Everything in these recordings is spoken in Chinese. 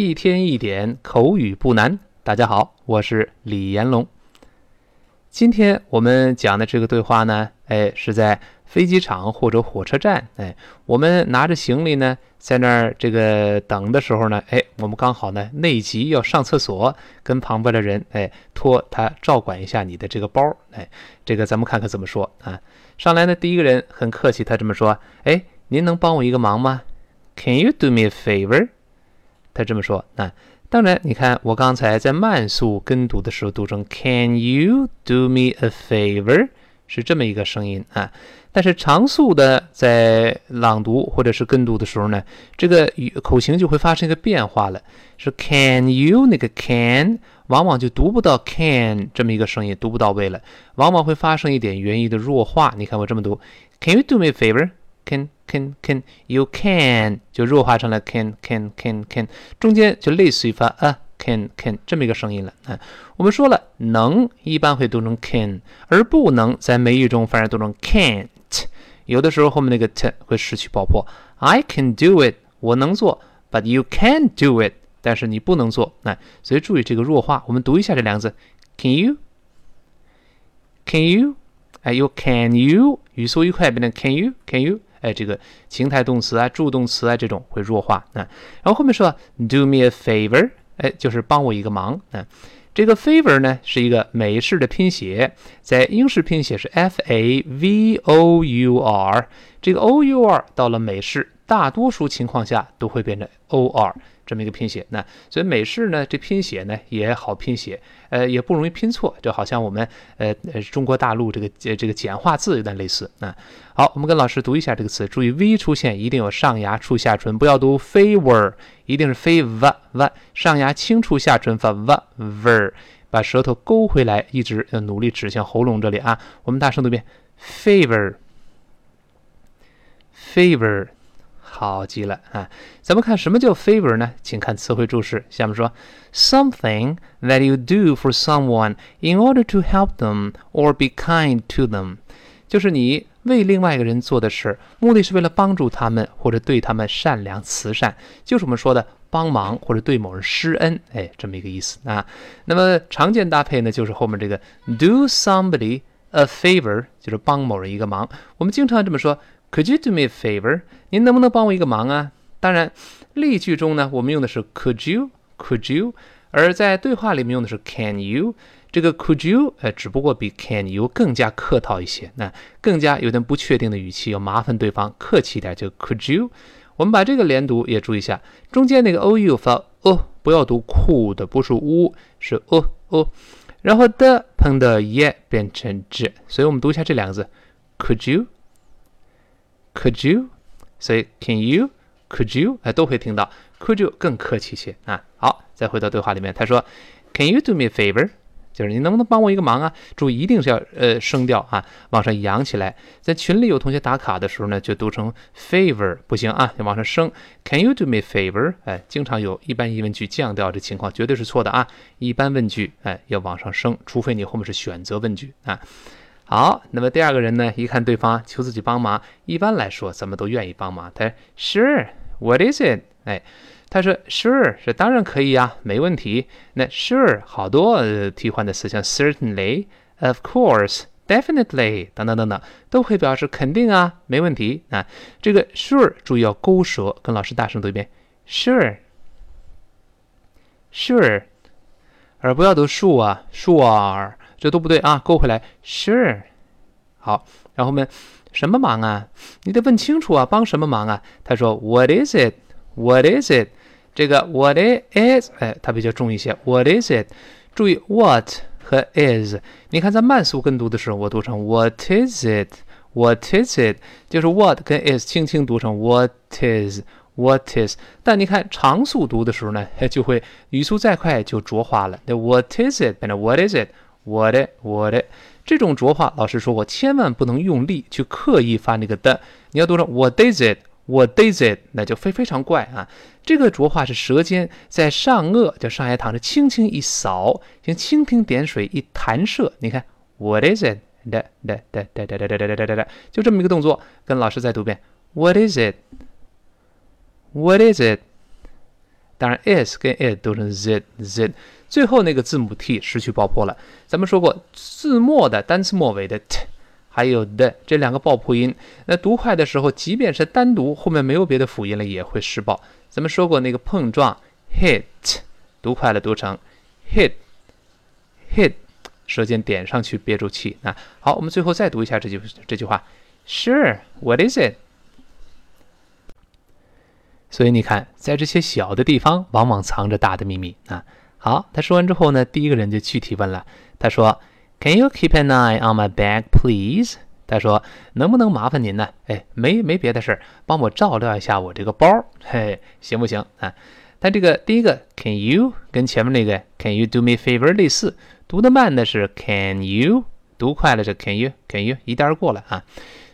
一天一点口语不难。大家好，我是李延龙。今天我们讲的这个对话呢，哎，是在飞机场或者火车站，哎，我们拿着行李呢，在那儿这个等的时候呢，哎，我们刚好呢内急要上厕所，跟旁边的人哎托他照管一下你的这个包，哎，这个咱们看看怎么说啊？上来呢，第一个人很客气，他这么说：“哎，您能帮我一个忙吗？Can you do me a favor？” 他这么说，那当然，你看我刚才在慢速跟读的时候读成 “Can you do me a favor” 是这么一个声音啊，但是长速的在朗读或者是跟读的时候呢，这个口型就会发生一个变化了，是 “Can you” 那个 “Can” 往往就读不到 “Can” 这么一个声音，读不到位了，往往会发生一点元音的弱化。你看我这么读。：“Can you do me a favor？” can can can you can 就弱化成了 can can can can，中间就类似于发 a can can 这么一个声音了啊。我们说了，能一般会读成 can，而不能在美语中反而读成 can't。有的时候后面那个 t 会失去爆破。I can do it，我能做，but you can't do it，但是你不能做。那所以注意这个弱化。我们读一下这两个字，can you，can you，哎，you can you，语速一快变成 can you，can you。 哎，这个情态动词啊、助动词啊，这种会弱化啊。然后后面说 “do me a favor”，哎，就是帮我一个忙啊。这个 “favor” 呢是一个美式的拼写，在英式拼写是 “f a v o u r”，这个 “o u r” 到了美式，大多数情况下都会变成 “o r”。这么一个拼写，那所以美式呢，这拼写呢也好拼写，呃，也不容易拼错，就好像我们呃呃中国大陆这个这个简化字有点类似啊。好，我们跟老师读一下这个词，注意 v 出现一定有上牙触下唇，不要读 favor，一定是 favor，上牙轻触下唇发 ver，把舌头勾回来，一直要努力指向喉咙这里啊。我们大声读一遍 favor，favor。好极了啊！咱们看什么叫 favor 呢？请看词汇注释。下面说，something that you do for someone in order to help them or be kind to them，就是你为另外一个人做的事，目的是为了帮助他们或者对他们善良慈善，就是我们说的帮忙或者对某人施恩，哎，这么一个意思啊。那么常见搭配呢，就是后面这个 do somebody a favor，就是帮某人一个忙。我们经常这么说。Could you do me a favor？您能不能帮我一个忙啊？当然，例句中呢，我们用的是 Could you？Could you？而在对话里面用的是 Can you？这个 Could you？呃，只不过比 Can you 更加客套一些，那更加有点不确定的语气，要麻烦对方客气一点，就 Could you？我们把这个连读也注意一下，中间那个 o u 发 o，不要读 could，不是 u，是 o o，然后的碰的也变成 z，所以我们读一下这两个字，Could you Could you？所以 Can you？Could you？哎，都会听到 Could you 更客气些啊。好，再回到对话里面，他说 Can you do me a favor？就是你能不能帮我一个忙啊？注意，一定是要呃声调啊往上扬起来。在群里有同学打卡的时候呢，就读成 favor 不行啊，要往上升。Can you do me a favor？哎，经常有一般疑问句降调这情况，绝对是错的啊。一般问句哎要往上升，除非你后面是选择问句啊。好，那么第二个人呢？一看对方求自己帮忙，一般来说咱们都愿意帮忙。他说 Sure，What is it？哎，他说 Sure 是当然可以呀，没问题。那 Sure 好多替换的词，像 Certainly，Of course，Definitely 等等等等，都会表示肯定啊，没问题啊。这个 Sure 注意要勾舌，跟老师大声读一遍，Sure，Sure，而不要读 Sure 啊，Sure。这都不对啊，勾回来，Sure，好，然后们什么忙啊？你得问清楚啊，帮什么忙啊？他说，What is it？What is it？这个 What it is？哎，它比较重一些。What is it？注意 What 和 is。你看在慢速跟读的时候，我读成 What is it？What is it？就是 What 跟 is 轻轻读成 What is？What is？但你看长速读的时候呢，就会语速再快就浊化了。那 What is it？变成 What is it？我的我的这种浊化，老师说过，千万不能用力去刻意发那个的，你要读成 What is it？What is it？那就非非常怪啊！这个浊化是舌尖在上颚，叫上牙膛，是轻轻一扫，像蜻蜓点水一弹射。你看 What is it？哒哒哒哒哒哒哒哒哒哒哒，就这么一个动作，跟老师再读一遍 What is it？What is it？当然，is 跟 it 读成 z z，最后那个字母 t 失去爆破了。咱们说过，字末的单词末尾的 t，还有的这两个爆破音，那读快的时候，即便是单独后面没有别的辅音了，也会失爆。咱们说过那个碰撞 hit，读快了读成 hit hit，舌尖点上去憋住气。那好，我们最后再读一下这句这句话：Sure，what is it？所以你看，在这些小的地方，往往藏着大的秘密啊。好，他说完之后呢，第一个人就具体问了，他说：“Can you keep an eye on my bag, please？” 他说：“能不能麻烦您呢？哎，没没别的事儿，帮我照料一下我这个包，嘿，行不行啊？”他这个第一个 “Can you” 跟前面那个 “Can you do me favor” 类似，读得慢的是 “Can you”，读快了是 “Can you”，“Can you” 一带而过了啊。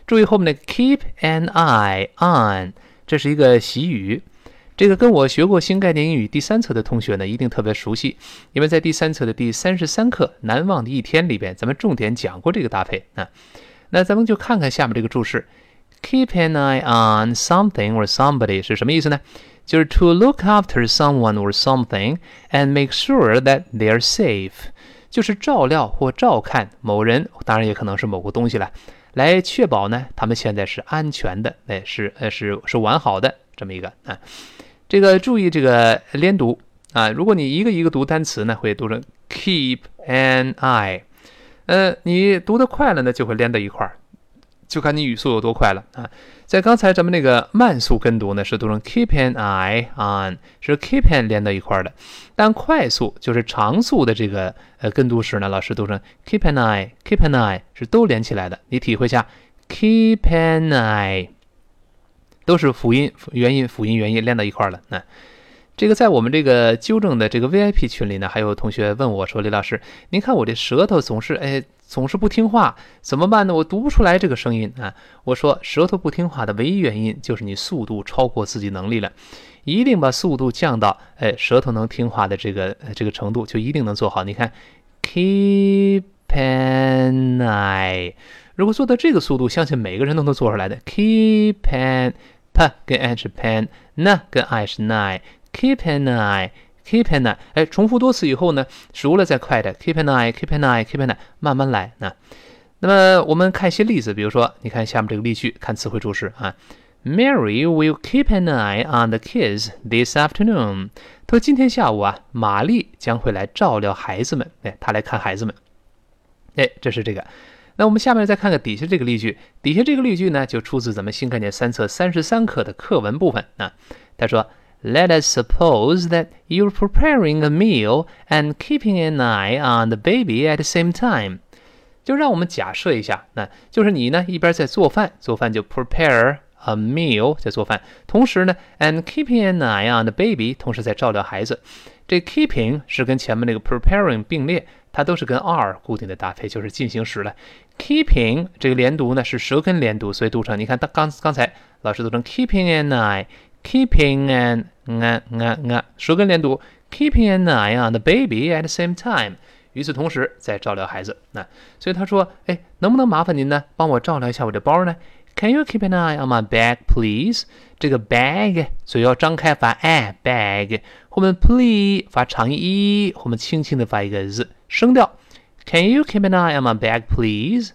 注意后面的 “keep an eye on”。这是一个习语，这个跟我学过新概念英语第三册的同学呢，一定特别熟悉，因为在第三册的第三十三课《难忘的一天》里边，咱们重点讲过这个搭配啊。那咱们就看看下面这个注释：keep an eye on something or somebody 是什么意思呢？就是 to look after someone or something and make sure that they are safe，就是照料或照看某人，当然也可能是某个东西了。来确保呢，他们现在是安全的，哎，是呃是是完好的这么一个啊，这个注意这个连读啊，如果你一个一个读单词呢，会读成 keep an eye，呃，你读得快了呢，就会连到一块儿。就看你语速有多快了啊！在刚才咱们那个慢速跟读呢，是读成 keep an eye on，是 keep an 连到一块儿的。但快速就是长速的这个呃跟读时呢，老师读成 keep an eye，keep an eye 是都连起来的。你体会一下，keep an eye 都是辅音元音辅音元音连到一块儿了。那这个在我们这个纠正的这个 VIP 群里呢，还有同学问我说：“李老师，您看我这舌头总是哎。”总是不听话，怎么办呢？我读不出来这个声音啊！我说，舌头不听话的唯一原因就是你速度超过自己能力了，一定把速度降到哎舌头能听话的这个这个程度，就一定能做好。你看，keep an eye，如果做到这个速度，相信每个人都能做出来的。keep an p 跟 n 是 pen，n 跟 i 是 nine，keep an eye。Keep an eye，哎，重复多次以后呢，熟了再快的。Keep an eye，keep an eye，keep an eye，慢慢来啊。那么我们看一些例子，比如说，你看下面这个例句，看词汇注释啊。Mary will keep an eye on the kids this afternoon。他说今天下午啊，玛丽将会来照料孩子们。哎，她来看孩子们。哎，这是这个。那我们下面再看看底下这个例句。底下这个例句呢，就出自咱们新概念三册三十三课的课文部分啊。他说。Let us suppose that you're preparing a meal and keeping an eye on the baby at the same time。就让我们假设一下，那就是你呢一边在做饭，做饭就 prepare a meal 在做饭，同时呢 and keeping an eye on the baby，同时在照料孩子。这 keeping 是跟前面那个 preparing 并列，它都是跟 are 固定的搭配，就是进行时了。Keeping 这个连读呢是舌根连读，所以读成你看，刚刚才老师读成 keeping an eye。keeping an nga nga nga 舌根连读，keeping an eye on the baby at the same time。与此同时，在照料孩子。那所以他说，哎，能不能麻烦您呢，帮我照料一下我的包呢？Can you keep an eye on my bag, please？这个 bag 嘴要张开发 a bag，后面 please 发长音 e，后面轻轻的发一个 z 声调。Can you keep an eye on my bag, please？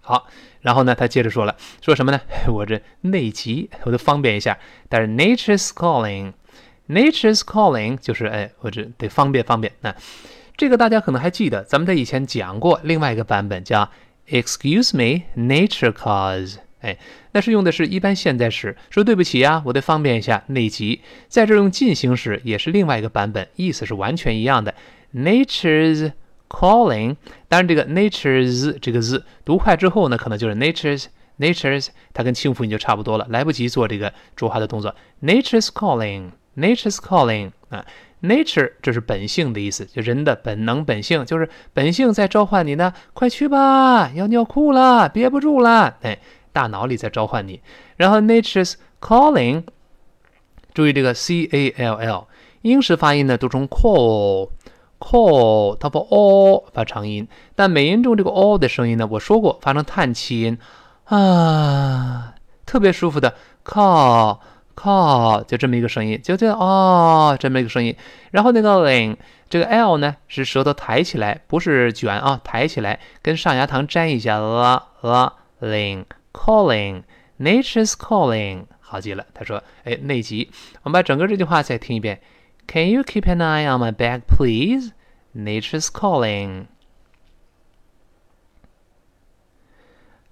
好。然后呢，他接着说了，说什么呢？我这内急，我得方便一下。但是 nature's calling，nature's calling 就是哎，我这得方便方便。那这个大家可能还记得，咱们在以前讲过另外一个版本，叫 Excuse me，nature calls。哎，那是用的是一般现在时，说对不起呀，我得方便一下，内急。在这用进行时，也是另外一个版本，意思是完全一样的。nature's Calling，当然这个 nature's 这个字读快之后呢，可能就是 nature's nature's，它跟清辅音就差不多了，来不及做这个浊化的动作。Nature's calling，nature's calling 啊，nature 这是本性的意思，就人的本能本性，就是本性在召唤你呢，快去吧，要尿裤了，憋不住了，哎，大脑里在召唤你。然后 nature's calling，注意这个 c a l l，英式发音呢读成 call。call，它把 o 发长音，但美音中这个 o 的声音呢，我说过发成叹气音啊，特别舒服的 call call，就这么一个声音，就这哦，这么一个声音。然后那个 ling，这个 l 呢是舌头抬起来，不是卷啊，抬起来，跟上牙膛粘一下。呃呃，ling calling nature's calling，好极了。他说，哎，内急。我们把整个这句话再听一遍。Can you keep an eye on my back, please? Nature's calling.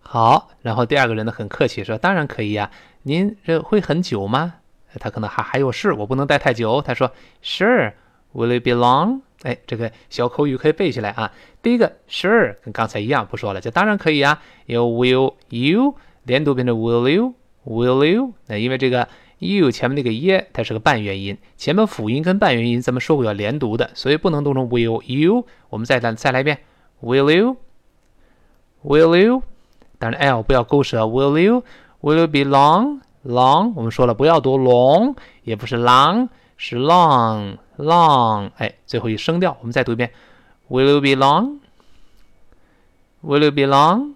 好，然后第二个人呢很客气说：“当然可以呀，您这会很久吗？”他可能还还有事，我不能待太久。他说：“Sure, will it be long？” 哎，这个小口语可以背起来啊。第一个 “sure” 跟刚才一样，不说了，就当然可以啊。有 will you 连读变成 will you，will you？那因为这个 you 前面那个 e 它是个半元音，前面辅音跟半元音咱们说过要连读的，所以不能读成 will you。我们再来再来一遍：Will you？Will you？当然，l 不要勾舌。Will you? Will you be long? Long，我们说了不要读 long，也不是 long，是 long long。哎，最后一声调，我们再读一遍。Will you be long? Will you be long?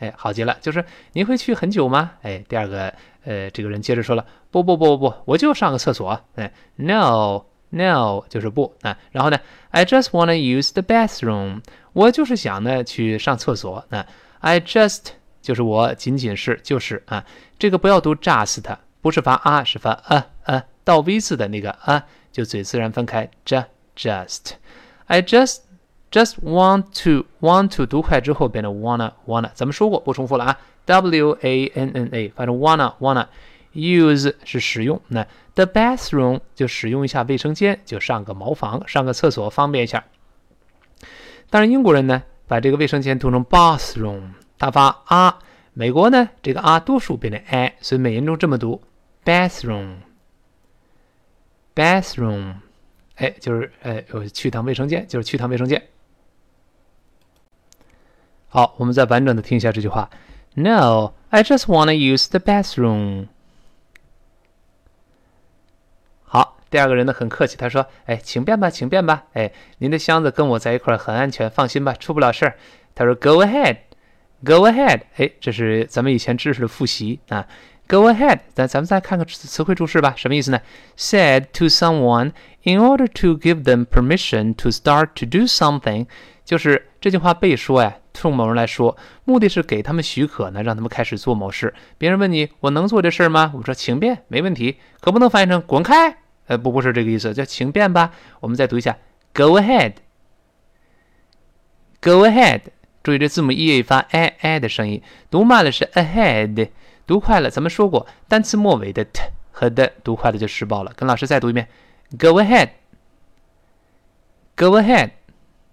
哎，好极了，就是您会去很久吗？哎，第二个，呃，这个人接着说了，不不不不不，我就上个厕所。哎，No no，就是不啊。然后呢，I just wanna use the bathroom，我就是想呢去上厕所。那 I just 就是我仅仅是就是啊，这个不要读 just，不是发啊，是发啊啊，倒 V 字的那个啊，就嘴自然分开。just just I just just want to want to 读快之后变成 wanna wanna，咱们说过不重复了啊。W A N N A，反正 wanna wanna use 是使用，那 the bathroom 就使用一下卫生间，就上个茅房，上个厕所方便一下。当然英国人呢。把这个卫生间读成 bathroom，他发啊。美国呢，这个啊多数变成 a，所以美音中这么读 bathroom，bathroom，哎，就是哎，去趟卫生间，就是去趟卫生间。好，我们再完整的听一下这句话：No, I just wanna use the bathroom。第二个人呢很客气，他说：“哎，请便吧，请便吧。哎，您的箱子跟我在一块儿很安全，放心吧，出不了事儿。”他说：“Go ahead, go ahead。”哎，这是咱们以前知识的复习啊。Go ahead，咱咱们再看看词汇注释吧，什么意思呢？Said to someone in order to give them permission to start to do something，就是这句话被说呀， 冲某人来说，目的是给他们许可呢，让他们开始做某事。别人问你：“我能做这事吗？”我说：“请便，没问题。”可不能翻译成“滚开”。呃，不，不是这个意思，叫请便吧。我们再读一下，Go ahead，Go ahead。注意这字母 e 发 a a 的声音，读慢了是 ahead，读快了，咱们说过，单词末尾的 t 和的读快了就失爆了。跟老师再读一遍，Go ahead，Go ahead。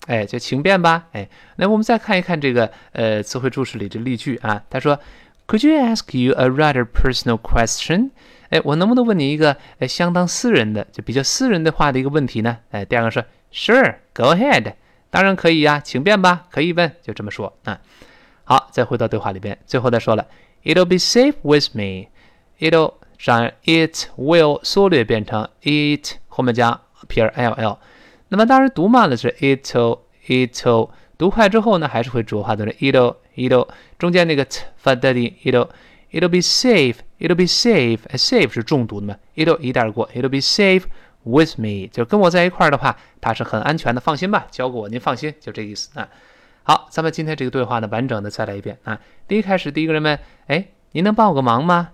哎，就请便吧。哎，那我们再看一看这个呃词汇注释里这例句啊，他说，Could you ask you a rather personal question？哎，我能不能问你一个呃相当私人的，就比较私人的话的一个问题呢？哎，第二个说，Sure，Go ahead，当然可以呀，请便吧，可以问，就这么说啊。好，再回到对话里边，最后再说了，It'll be safe with me，It'll 让 it will 缩略变成 it 后面加撇 l l，那么当然读慢了是 it'll，it'll，读快之后呢，还是会浊化成 it'll，it'll，中间那个 t 发的音，it'll。It'll be safe. It'll be safe. Safe 是重读的嘛？It'll 一带而过。It'll be safe with me，就跟我在一块儿的话，它是很安全的，放心吧，交给我，您放心，就这个意思啊。好，咱们今天这个对话呢，完整的再来一遍啊。第一开始，第一个人问：哎，您能帮我个忙吗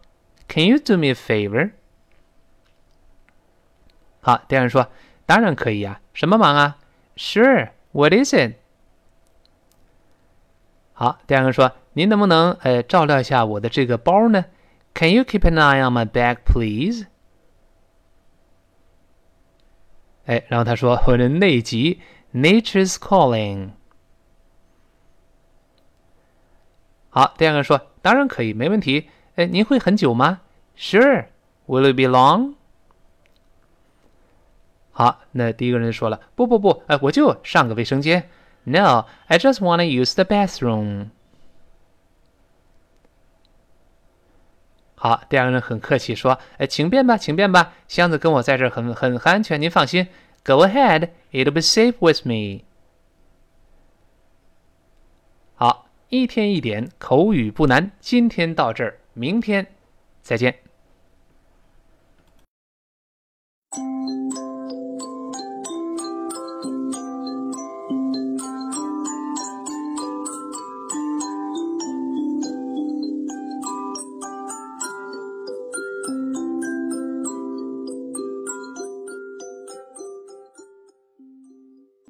？Can you do me a favor？好，第二人说：当然可以呀，什么忙啊？Sure. What is it？好，第二个说。您能不能呃照料一下我的这个包呢？Can you keep an eye on my bag, please？哎，然后他说我的内急，Nature's calling。好，第二个说当然可以，没问题。哎，您会很久吗？Sure. Will it be long？ 好，那第一个人说了，不不不，哎，我就上个卫生间。No, I just wanna use the bathroom. 好，第二个人很客气说：“哎，请便吧，请便吧，箱子跟我在这儿很很很安全，您放心。Go ahead, it'll be safe with me。”好，一天一点口语不难，今天到这儿，明天再见。